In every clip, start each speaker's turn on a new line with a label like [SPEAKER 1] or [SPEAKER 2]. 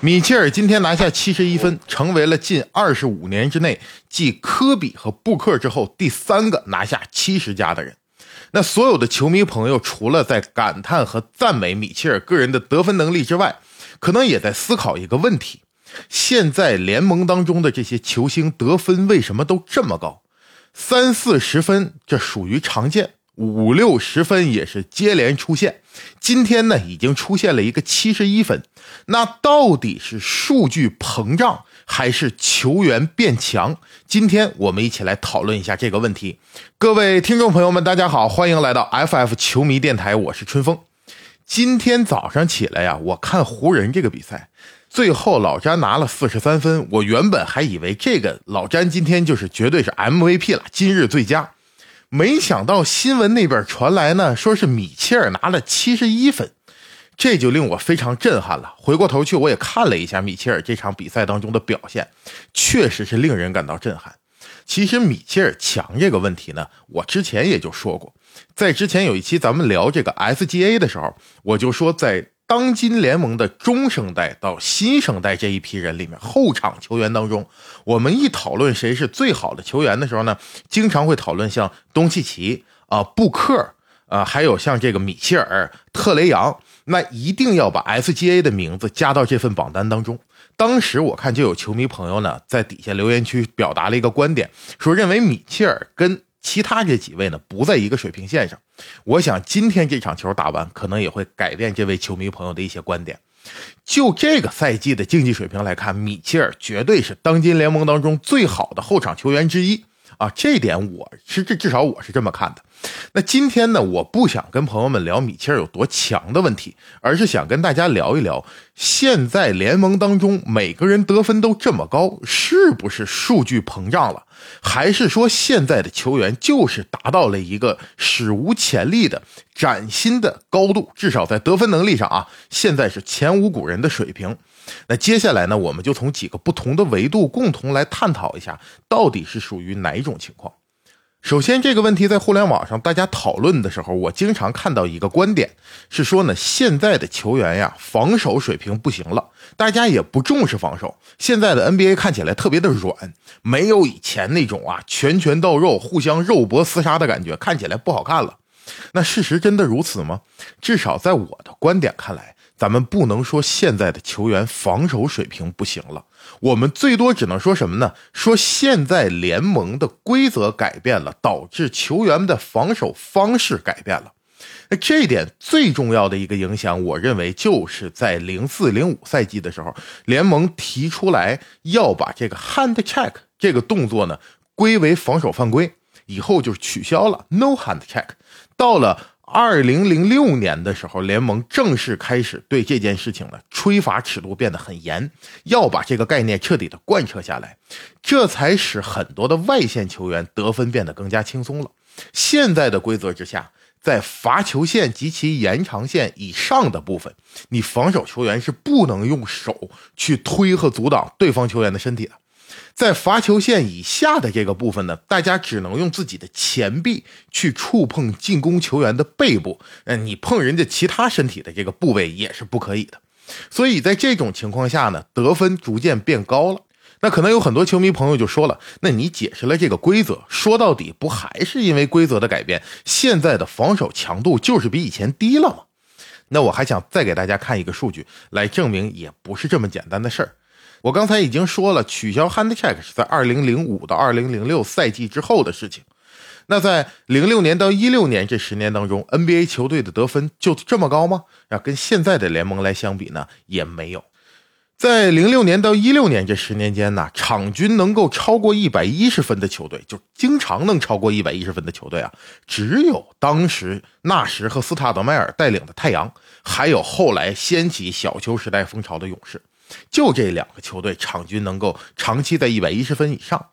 [SPEAKER 1] 米切尔今天拿下七十一分，成为了近二十五年之内继科比和布克之后第三个拿下七十加的人。那所有的球迷朋友，除了在感叹和赞美米切尔个人的得分能力之外，可能也在思考一个问题：现在联盟当中的这些球星得分为什么都这么高？三四十分这属于常见。五六十分也是接连出现，今天呢已经出现了一个七十一分，那到底是数据膨胀还是球员变强？今天我们一起来讨论一下这个问题。各位听众朋友们，大家好，欢迎来到 FF 球迷电台，我是春风。今天早上起来呀，我看湖人这个比赛，最后老詹拿了四十三分，我原本还以为这个老詹今天就是绝对是 MVP 了，今日最佳。没想到新闻那边传来呢，说是米切尔拿了七十一分，这就令我非常震撼了。回过头去，我也看了一下米切尔这场比赛当中的表现，确实是令人感到震撼。其实米切尔强这个问题呢，我之前也就说过，在之前有一期咱们聊这个 SGA 的时候，我就说在。当今联盟的中生代到新生代这一批人里面，后场球员当中，我们一讨论谁是最好的球员的时候呢，经常会讨论像东契奇啊、布克啊，还有像这个米切尔、特雷杨，那一定要把 SGA 的名字加到这份榜单当中。当时我看就有球迷朋友呢在底下留言区表达了一个观点，说认为米切尔跟其他这几位呢不在一个水平线上，我想今天这场球打完，可能也会改变这位球迷朋友的一些观点。就这个赛季的竞技水平来看，米切尔绝对是当今联盟当中最好的后场球员之一啊！这点我是至至少我是这么看的。那今天呢，我不想跟朋友们聊米切尔有多强的问题，而是想跟大家聊一聊，现在联盟当中每个人得分都这么高，是不是数据膨胀了？还是说现在的球员就是达到了一个史无前例的崭新的高度？至少在得分能力上啊，现在是前无古人的水平。那接下来呢，我们就从几个不同的维度共同来探讨一下，到底是属于哪一种情况。首先，这个问题在互联网上大家讨论的时候，我经常看到一个观点是说呢，现在的球员呀，防守水平不行了，大家也不重视防守。现在的 NBA 看起来特别的软，没有以前那种啊拳拳到肉、互相肉搏厮杀的感觉，看起来不好看了。那事实真的如此吗？至少在我的观点看来。咱们不能说现在的球员防守水平不行了，我们最多只能说什么呢？说现在联盟的规则改变了，导致球员的防守方式改变了。那这一点最重要的一个影响，我认为就是在零四零五赛季的时候，联盟提出来要把这个 hand check 这个动作呢归为防守犯规，以后就是取消了 no hand check，到了。二零零六年的时候，联盟正式开始对这件事情呢吹罚尺度变得很严，要把这个概念彻底的贯彻下来，这才使很多的外线球员得分变得更加轻松了。现在的规则之下，在罚球线及其延长线以上的部分，你防守球员是不能用手去推和阻挡对方球员的身体的。在罚球线以下的这个部分呢，大家只能用自己的前臂去触碰进攻球员的背部，嗯，你碰人家其他身体的这个部位也是不可以的。所以在这种情况下呢，得分逐渐变高了。那可能有很多球迷朋友就说了，那你解释了这个规则，说到底不还是因为规则的改变，现在的防守强度就是比以前低了吗？那我还想再给大家看一个数据来证明，也不是这么简单的事儿。我刚才已经说了，取消 hand check 是在二零零五到二零零六赛季之后的事情。那在零六年到一六年这十年当中，NBA 球队的得分就这么高吗？啊，跟现在的联盟来相比呢，也没有。在零六年到一六年这十年间呢，场均能够超过一百一十分的球队，就经常能超过一百一十分的球队啊，只有当时纳什和斯塔德迈尔带领的太阳，还有后来掀起小球时代风潮的勇士。就这两个球队场均能够长期在一百一十分以上。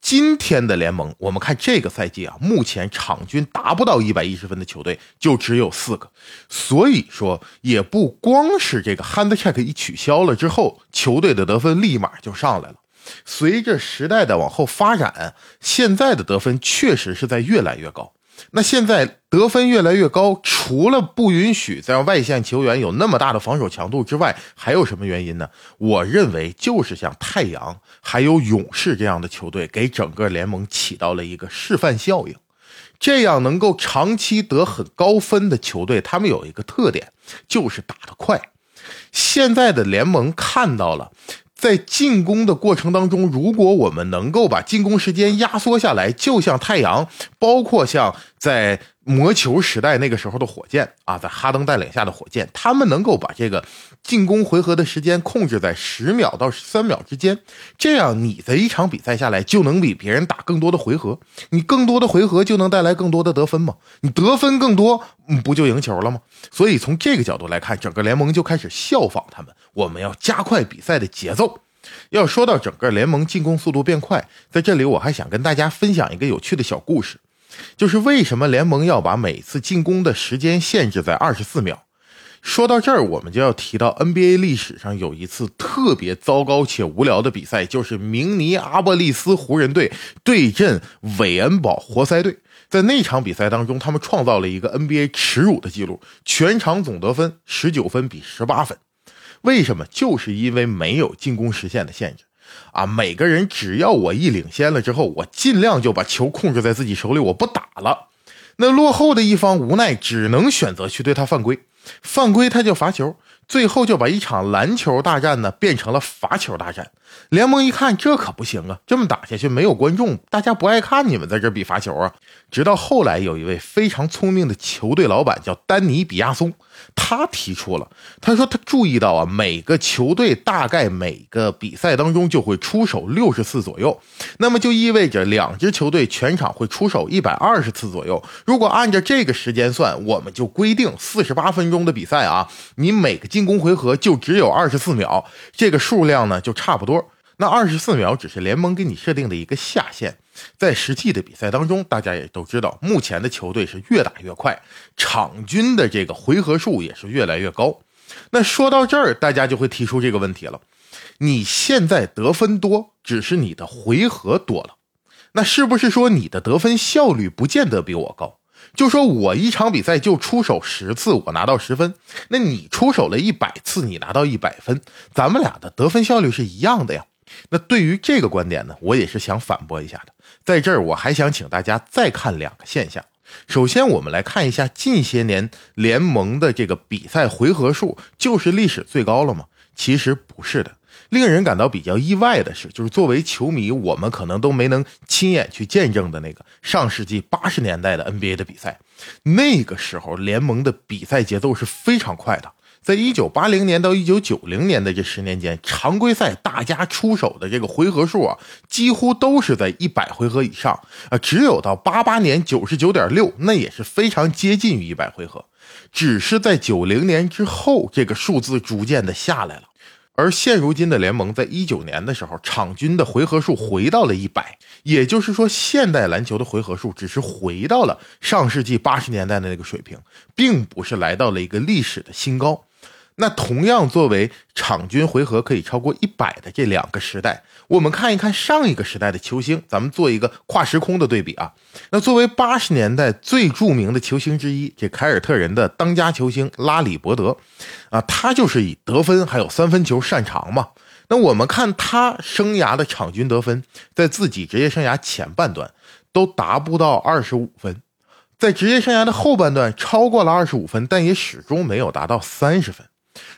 [SPEAKER 1] 今天的联盟，我们看这个赛季啊，目前场均达不到一百一十分的球队就只有四个。所以说，也不光是这个 hand check 一取消了之后，球队的得分立马就上来了。随着时代的往后发展，现在的得分确实是在越来越高。那现在得分越来越高，除了不允许再让外线球员有那么大的防守强度之外，还有什么原因呢？我认为就是像太阳还有勇士这样的球队，给整个联盟起到了一个示范效应。这样能够长期得很高分的球队，他们有一个特点，就是打得快。现在的联盟看到了。在进攻的过程当中，如果我们能够把进攻时间压缩下来，就像太阳，包括像在魔球时代那个时候的火箭啊，在哈登带领下的火箭，他们能够把这个进攻回合的时间控制在十秒到十三秒之间，这样你在一场比赛下来就能比别人打更多的回合，你更多的回合就能带来更多的得分嘛？你得分更多，不就赢球了吗？所以从这个角度来看，整个联盟就开始效仿他们。我们要加快比赛的节奏。要说到整个联盟进攻速度变快，在这里我还想跟大家分享一个有趣的小故事，就是为什么联盟要把每次进攻的时间限制在二十四秒。说到这儿，我们就要提到 NBA 历史上有一次特别糟糕且无聊的比赛，就是明尼阿波利斯湖人队对阵韦恩堡活塞队。在那场比赛当中，他们创造了一个 NBA 耻辱的记录，全场总得分十九分比十八分。为什么？就是因为没有进攻时限的限制，啊，每个人只要我一领先了之后，我尽量就把球控制在自己手里，我不打了。那落后的一方无奈只能选择去对他犯规，犯规他就罚球，最后就把一场篮球大战呢变成了罚球大战。联盟一看这可不行啊，这么打下去没有观众，大家不爱看你们在这比罚球啊。直到后来有一位非常聪明的球队老板叫丹尼比亚松。他提出了，他说他注意到啊，每个球队大概每个比赛当中就会出手六十次左右，那么就意味着两支球队全场会出手一百二十次左右。如果按照这个时间算，我们就规定四十八分钟的比赛啊，你每个进攻回合就只有二十四秒，这个数量呢就差不多。那二十四秒只是联盟给你设定的一个下限。在实际的比赛当中，大家也都知道，目前的球队是越打越快，场均的这个回合数也是越来越高。那说到这儿，大家就会提出这个问题了：你现在得分多，只是你的回合多了，那是不是说你的得分效率不见得比我高？就说我一场比赛就出手十次，我拿到十分，那你出手了一百次，你拿到一百分，咱们俩的得分效率是一样的呀。那对于这个观点呢，我也是想反驳一下的。在这儿，我还想请大家再看两个现象。首先，我们来看一下近些年联盟的这个比赛回合数，就是历史最高了吗？其实不是的。令人感到比较意外的是，就是作为球迷，我们可能都没能亲眼去见证的那个上世纪八十年代的 NBA 的比赛，那个时候联盟的比赛节奏是非常快的。在一九八零年到一九九零年的这十年间，常规赛大家出手的这个回合数啊，几乎都是在一百回合以上啊。只有到八八年九十九点六，那也是非常接近于一百回合。只是在九零年之后，这个数字逐渐的下来了。而现如今的联盟，在一九年的时候，场均的回合数回到了一百，也就是说，现代篮球的回合数只是回到了上世纪八十年代的那个水平，并不是来到了一个历史的新高。那同样作为场均回合可以超过一百的这两个时代，我们看一看上一个时代的球星，咱们做一个跨时空的对比啊。那作为八十年代最著名的球星之一，这凯尔特人的当家球星拉里伯德，啊，他就是以得分还有三分球擅长嘛。那我们看他生涯的场均得分，在自己职业生涯前半段都达不到二十五分，在职业生涯的后半段超过了二十五分，但也始终没有达到三十分。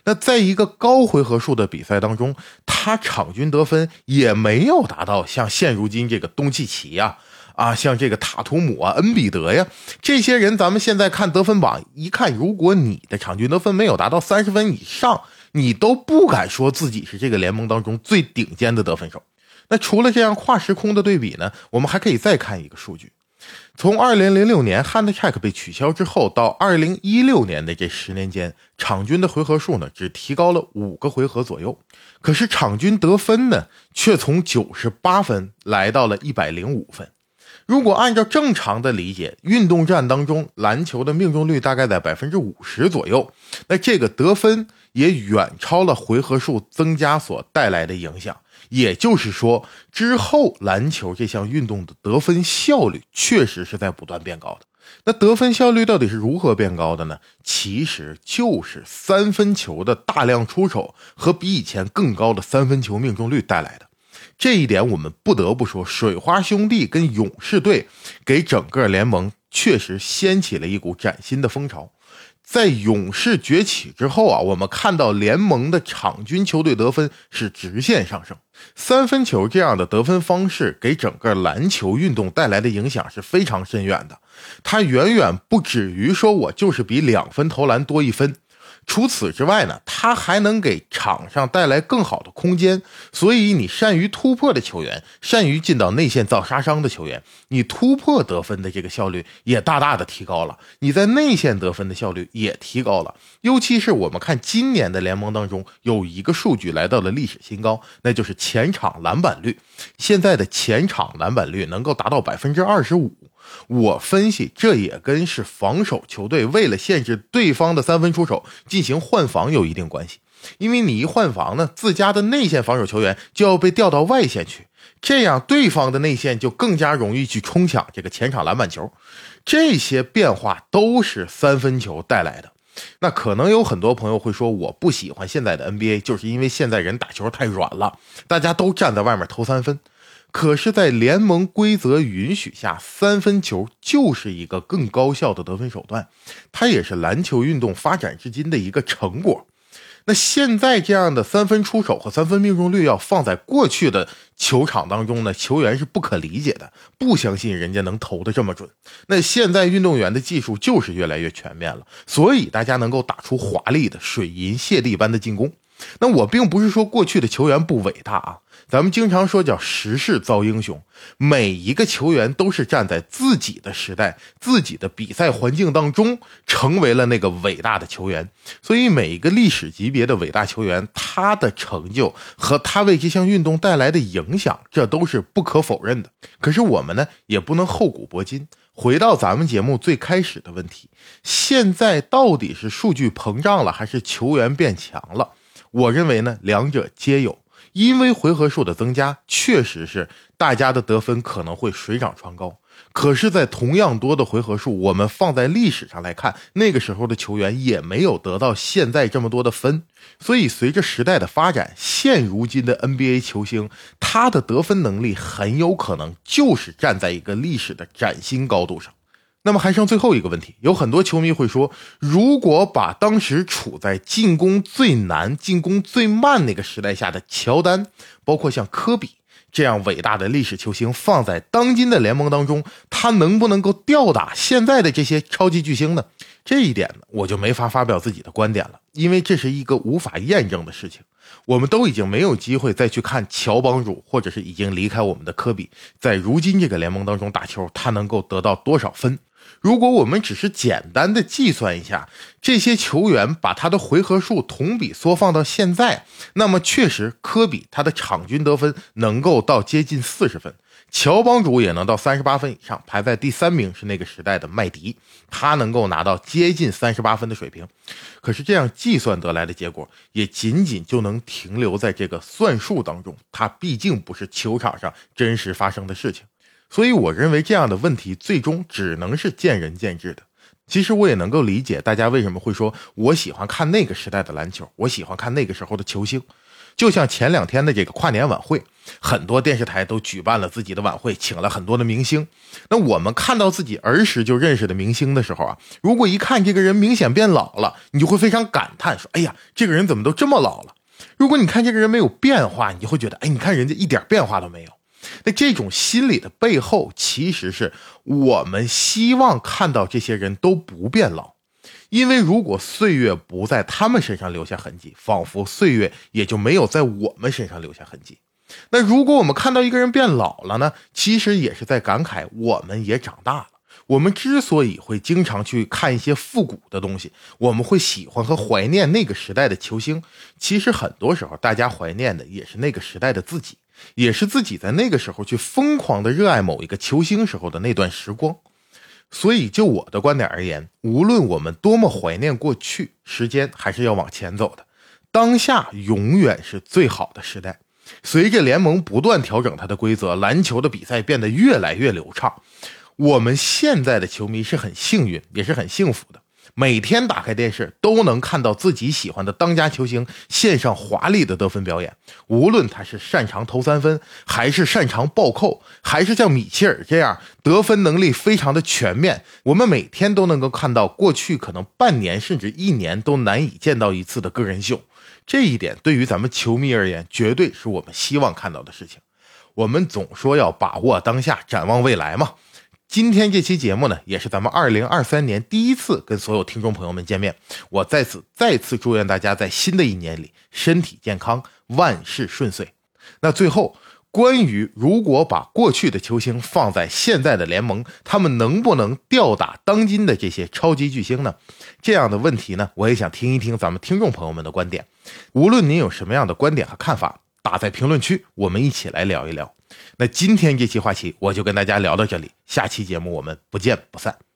[SPEAKER 1] 那在一个高回合数的比赛当中，他场均得分也没有达到像现如今这个东契奇呀，啊，像这个塔图姆啊、恩比德呀这些人，咱们现在看得分榜一看，如果你的场均得分没有达到三十分以上，你都不敢说自己是这个联盟当中最顶尖的得分手。那除了这样跨时空的对比呢，我们还可以再看一个数据。从二零零六年 Hand Check 被取消之后，到二零一六年的这十年间，场均的回合数呢只提高了五个回合左右，可是场均得分呢却从九十八分来到了一百零五分。如果按照正常的理解，运动战当中篮球的命中率大概在百分之五十左右，那这个得分也远超了回合数增加所带来的影响。也就是说，之后篮球这项运动的得分效率确实是在不断变高的。那得分效率到底是如何变高的呢？其实就是三分球的大量出手和比以前更高的三分球命中率带来的。这一点我们不得不说，水花兄弟跟勇士队给整个联盟确实掀起了一股崭新的风潮。在勇士崛起之后啊，我们看到联盟的场均球队得分是直线上升。三分球这样的得分方式给整个篮球运动带来的影响是非常深远的。它远远不止于说我就是比两分投篮多一分。除此之外呢，他还能给场上带来更好的空间。所以，你善于突破的球员，善于进到内线造杀伤的球员，你突破得分的这个效率也大大的提高了。你在内线得分的效率也提高了。尤其是我们看今年的联盟当中，有一个数据来到了历史新高，那就是前场篮板率。现在的前场篮板率能够达到百分之二十五。我分析，这也跟是防守球队为了限制对方的三分出手进行换防有一定关系。因为你一换防呢，自家的内线防守球员就要被调到外线去，这样对方的内线就更加容易去冲抢这个前场篮板球。这些变化都是三分球带来的。那可能有很多朋友会说，我不喜欢现在的 NBA，就是因为现在人打球太软了，大家都站在外面投三分。可是，在联盟规则允许下，三分球就是一个更高效的得分手段，它也是篮球运动发展至今的一个成果。那现在这样的三分出手和三分命中率要放在过去的球场当中呢，球员是不可理解的，不相信人家能投的这么准。那现在运动员的技术就是越来越全面了，所以大家能够打出华丽的水银泻地般的进攻。那我并不是说过去的球员不伟大啊。咱们经常说叫时势造英雄，每一个球员都是站在自己的时代、自己的比赛环境当中，成为了那个伟大的球员。所以，每一个历史级别的伟大球员，他的成就和他为这项运动带来的影响，这都是不可否认的。可是我们呢，也不能厚古薄今。回到咱们节目最开始的问题，现在到底是数据膨胀了，还是球员变强了？我认为呢，两者皆有。因为回合数的增加，确实是大家的得分可能会水涨船高。可是，在同样多的回合数，我们放在历史上来看，那个时候的球员也没有得到现在这么多的分。所以，随着时代的发展，现如今的 NBA 球星，他的得分能力很有可能就是站在一个历史的崭新高度上。那么还剩最后一个问题，有很多球迷会说，如果把当时处在进攻最难、进攻最慢那个时代下的乔丹，包括像科比这样伟大的历史球星放在当今的联盟当中，他能不能够吊打现在的这些超级巨星呢？这一点呢，我就没法发表自己的观点了，因为这是一个无法验证的事情。我们都已经没有机会再去看乔帮主，或者是已经离开我们的科比，在如今这个联盟当中打球，他能够得到多少分？如果我们只是简单的计算一下这些球员把他的回合数同比缩放到现在，那么确实科比他的场均得分能够到接近四十分，乔帮主也能到三十八分以上，排在第三名是那个时代的麦迪，他能够拿到接近三十八分的水平。可是这样计算得来的结果也仅仅就能停留在这个算术当中，它毕竟不是球场上真实发生的事情。所以我认为这样的问题最终只能是见仁见智的。其实我也能够理解大家为什么会说我喜欢看那个时代的篮球，我喜欢看那个时候的球星。就像前两天的这个跨年晚会，很多电视台都举办了自己的晚会，请了很多的明星。那我们看到自己儿时就认识的明星的时候啊，如果一看这个人明显变老了，你就会非常感叹说：“哎呀，这个人怎么都这么老了？”如果你看这个人没有变化，你就会觉得：“哎，你看人家一点变化都没有。”那这种心理的背后，其实是我们希望看到这些人都不变老，因为如果岁月不在他们身上留下痕迹，仿佛岁月也就没有在我们身上留下痕迹。那如果我们看到一个人变老了呢？其实也是在感慨我们也长大了。我们之所以会经常去看一些复古的东西，我们会喜欢和怀念那个时代的球星，其实很多时候大家怀念的也是那个时代的自己。也是自己在那个时候去疯狂的热爱某一个球星时候的那段时光，所以就我的观点而言，无论我们多么怀念过去，时间还是要往前走的，当下永远是最好的时代。随着联盟不断调整它的规则，篮球的比赛变得越来越流畅，我们现在的球迷是很幸运，也是很幸福的。每天打开电视都能看到自己喜欢的当家球星献上华丽的得分表演，无论他是擅长投三分，还是擅长暴扣，还是像米切尔这样得分能力非常的全面，我们每天都能够看到过去可能半年甚至一年都难以见到一次的个人秀。这一点对于咱们球迷而言，绝对是我们希望看到的事情。我们总说要把握当下，展望未来嘛。今天这期节目呢，也是咱们二零二三年第一次跟所有听众朋友们见面。我在此再次祝愿大家在新的一年里身体健康，万事顺遂。那最后，关于如果把过去的球星放在现在的联盟，他们能不能吊打当今的这些超级巨星呢？这样的问题呢，我也想听一听咱们听众朋友们的观点。无论您有什么样的观点和看法，打在评论区，我们一起来聊一聊。那今天这期话题我就跟大家聊到这里，下期节目我们不见不散。